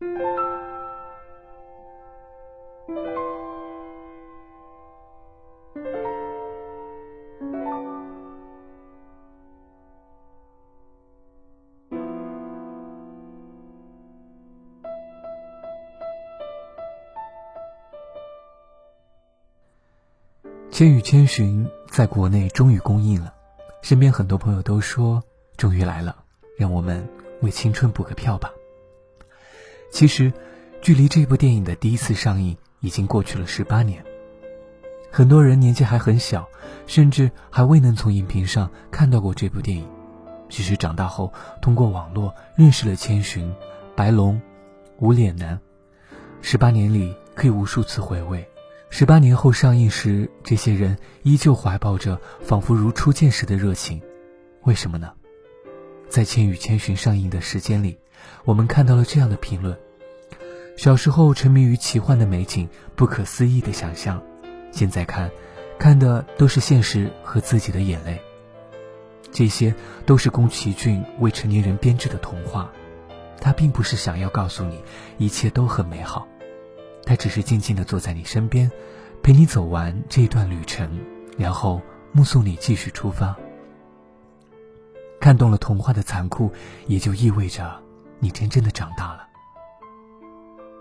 《千与千寻》在国内终于公映了，身边很多朋友都说终于来了，让我们为青春补个票吧。其实，距离这部电影的第一次上映已经过去了十八年，很多人年纪还很小，甚至还未能从荧屏上看到过这部电影，只是长大后通过网络认识了千寻、白龙、无脸男。十八年里，可以无数次回味。十八年后上映时，这些人依旧怀抱着仿佛如初见时的热情，为什么呢？在《千与千寻》上映的时间里，我们看到了这样的评论：小时候沉迷于奇幻的美景、不可思议的想象，现在看，看的都是现实和自己的眼泪。这些都是宫崎骏为成年人编织的童话，他并不是想要告诉你一切都很美好。他只是静静地坐在你身边，陪你走完这段旅程，然后目送你继续出发。看懂了童话的残酷，也就意味着你真正的长大了。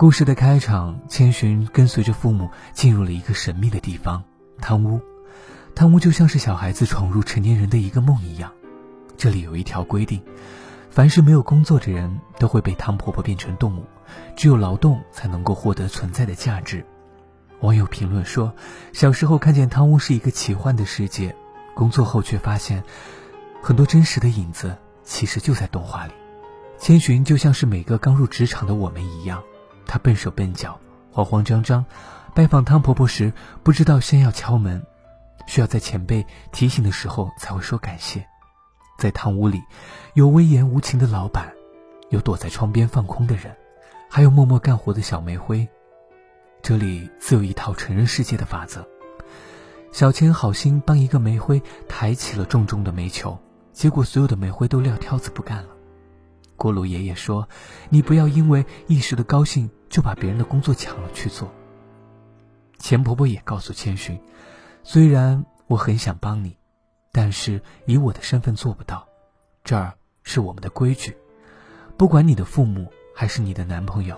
故事的开场，千寻跟随着父母进入了一个神秘的地方——汤屋。汤屋就像是小孩子闯入成年人的一个梦一样。这里有一条规定。凡是没有工作的人，都会被汤婆婆变成动物，只有劳动才能够获得存在的价值。网友评论说：“小时候看见汤屋是一个奇幻的世界，工作后却发现，很多真实的影子其实就在动画里。”千寻就像是每个刚入职场的我们一样，她笨手笨脚，慌慌张张，拜访汤婆婆时不知道先要敲门，需要在前辈提醒的时候才会说感谢。在汤屋里，有威严无情的老板，有躲在窗边放空的人，还有默默干活的小煤灰。这里自有一套成人世界的法则。小千好心帮一个煤灰抬起了重重的煤球，结果所有的煤灰都撂挑子不干了。锅炉爷爷说：“你不要因为一时的高兴就把别人的工作抢了去做。”钱婆婆也告诉千寻：“虽然我很想帮你。”但是以我的身份做不到，这儿是我们的规矩，不管你的父母还是你的男朋友，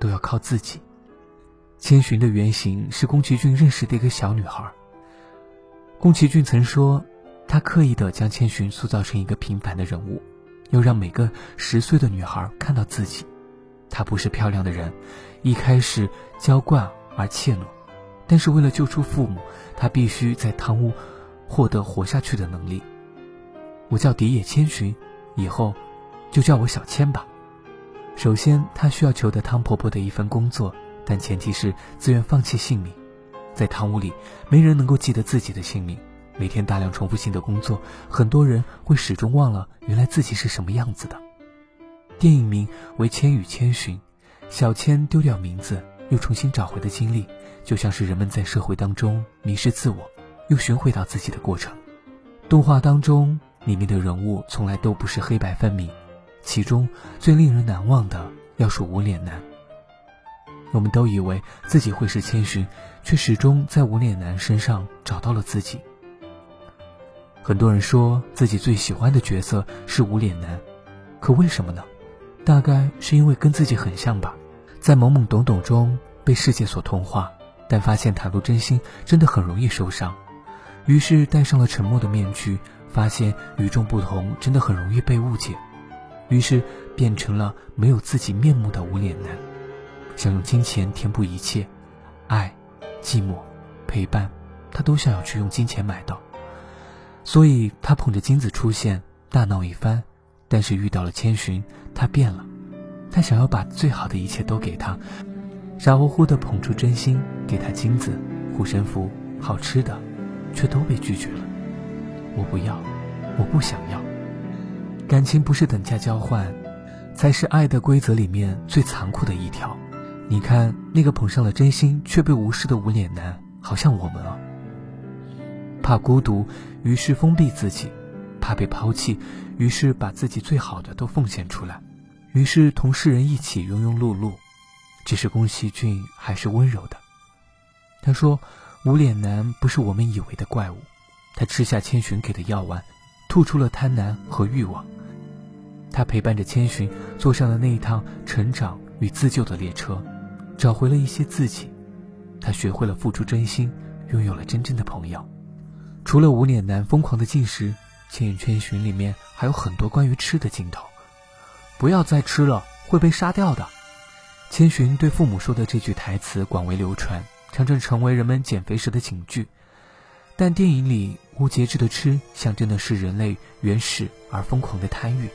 都要靠自己。千寻的原型是宫崎骏认识的一个小女孩。宫崎骏曾说，他刻意的将千寻塑造成一个平凡的人物，要让每个十岁的女孩看到自己。她不是漂亮的人，一开始娇惯而怯懦，但是为了救出父母，她必须在汤屋。获得活下去的能力。我叫荻野千寻，以后就叫我小千吧。首先，他需要求得汤婆婆的一份工作，但前提是自愿放弃性命。在汤屋里，没人能够记得自己的姓名。每天大量重复性的工作，很多人会始终忘了原来自己是什么样子的。电影名为《千与千寻》，小千丢掉名字又重新找回的经历，就像是人们在社会当中迷失自我。又寻回到自己的过程。动画当中，里面的人物从来都不是黑白分明，其中最令人难忘的要数无脸男。我们都以为自己会是千寻，却始终在无脸男身上找到了自己。很多人说自己最喜欢的角色是无脸男，可为什么呢？大概是因为跟自己很像吧，在懵懵懂懂中被世界所同化，但发现袒露真心真的很容易受伤。于是戴上了沉默的面具，发现与众不同真的很容易被误解，于是变成了没有自己面目的无脸男，想用金钱填补一切，爱、寂寞、陪伴，他都想要去用金钱买到。所以他捧着金子出现，大闹一番，但是遇到了千寻，他变了，他想要把最好的一切都给他，傻乎乎的捧出真心给他金子、护身符、好吃的。却都被拒绝了。我不要，我不想要。感情不是等价交换，才是爱的规则里面最残酷的一条。你看那个捧上了真心却被无视的无脸男，好像我们啊。怕孤独，于是封闭自己；怕被抛弃，于是把自己最好的都奉献出来；于是同世人一起庸庸碌碌。只是宫崎骏还是温柔的。他说：“无脸男不是我们以为的怪物，他吃下千寻给的药丸，吐出了贪婪和欲望。他陪伴着千寻，坐上了那一趟成长与自救的列车，找回了一些自己。他学会了付出真心，拥有了真正的朋友。除了无脸男疯狂的进食，《千与千寻》里面还有很多关于吃的镜头。不要再吃了，会被杀掉的。”千寻对父母说的这句台词广为流传，常常成为人们减肥时的警句。但电影里无节制的吃，象征的是人类原始而疯狂的贪欲。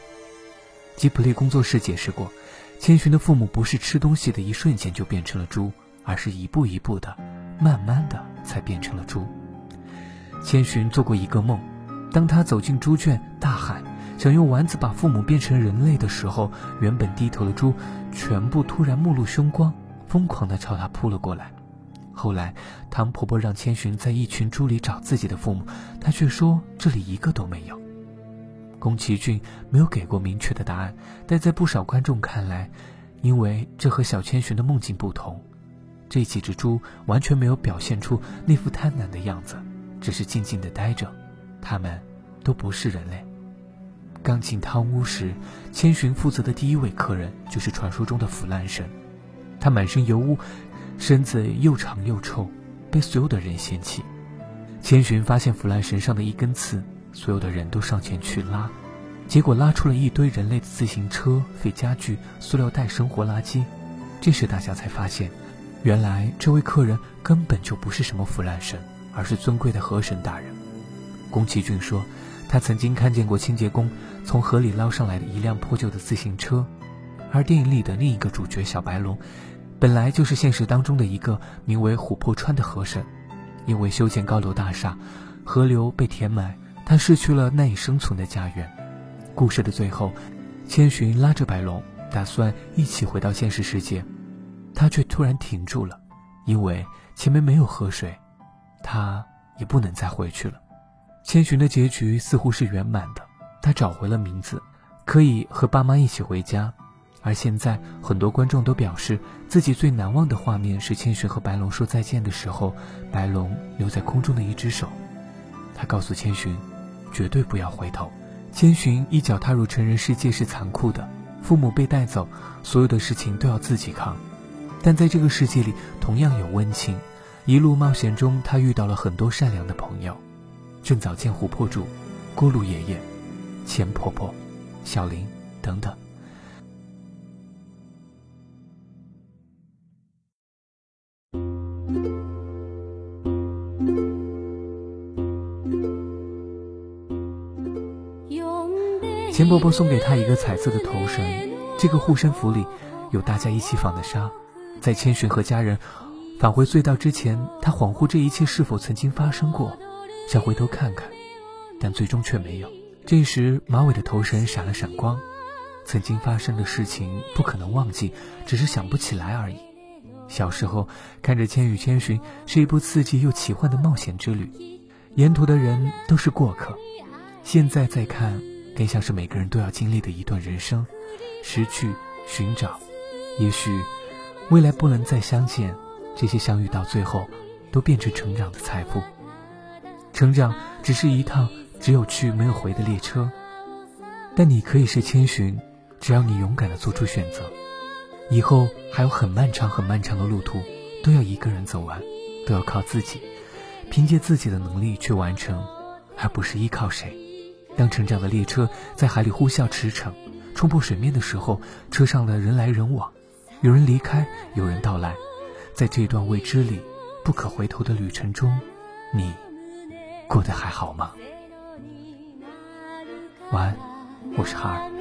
吉普力工作室解释过，千寻的父母不是吃东西的一瞬间就变成了猪，而是一步一步的、慢慢的才变成了猪。千寻做过一个梦，当他走进猪圈，大喊。想用丸子把父母变成人类的时候，原本低头的猪全部突然目露凶光，疯狂地朝他扑了过来。后来，唐婆婆让千寻在一群猪里找自己的父母，他却说这里一个都没有。宫崎骏没有给过明确的答案，但在不少观众看来，因为这和小千寻的梦境不同，这几只猪完全没有表现出那副贪婪的样子，只是静静地待着，他们都不是人类。刚进汤屋时，千寻负责的第一位客人就是传说中的腐烂神。他满身油污，身子又长又臭，被所有的人嫌弃。千寻发现腐烂神上的一根刺，所有的人都上前去拉，结果拉出了一堆人类的自行车、废家具、塑料袋、生活垃圾。这时大家才发现，原来这位客人根本就不是什么腐烂神，而是尊贵的河神大人。宫崎骏说。他曾经看见过清洁工从河里捞上来的一辆破旧的自行车，而电影里的另一个主角小白龙，本来就是现实当中的一个名为琥珀川的河神，因为修建高楼大厦，河流被填埋，他失去了难以生存的家园。故事的最后，千寻拉着白龙，打算一起回到现实世界，他却突然停住了，因为前面没有河水，他也不能再回去了。千寻的结局似乎是圆满的，他找回了名字，可以和爸妈一起回家。而现在，很多观众都表示自己最难忘的画面是千寻和白龙说再见的时候，白龙留在空中的一只手。他告诉千寻，绝对不要回头。千寻一脚踏入成人世界是残酷的，父母被带走，所有的事情都要自己扛。但在这个世界里，同样有温情。一路冒险中，他遇到了很多善良的朋友。正早见琥珀主、锅炉爷爷、钱婆婆、小林等等。钱婆婆送给他一个彩色的头绳，这个护身符里有大家一起纺的纱。在千寻和家人返回隧道之前，他恍惚这一切是否曾经发生过。想回头看看，但最终却没有。这时，马尾的头绳闪了闪光。曾经发生的事情不可能忘记，只是想不起来而已。小时候看着《千与千寻》是一部刺激又奇幻的冒险之旅，沿途的人都是过客。现在再看，更像是每个人都要经历的一段人生：失去、寻找，也许未来不能再相见。这些相遇到最后，都变成成长的财富。成长只是一趟只有去没有回的列车，但你可以是千寻，只要你勇敢的做出选择。以后还有很漫长很漫长的路途，都要一个人走完，都要靠自己，凭借自己的能力去完成，而不是依靠谁。当成长的列车在海里呼啸驰骋，冲破水面的时候，车上的人来人往，有人离开，有人到来，在这段未知里、不可回头的旅程中，你过得还好吗？晚安，我是哈尔。